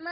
妈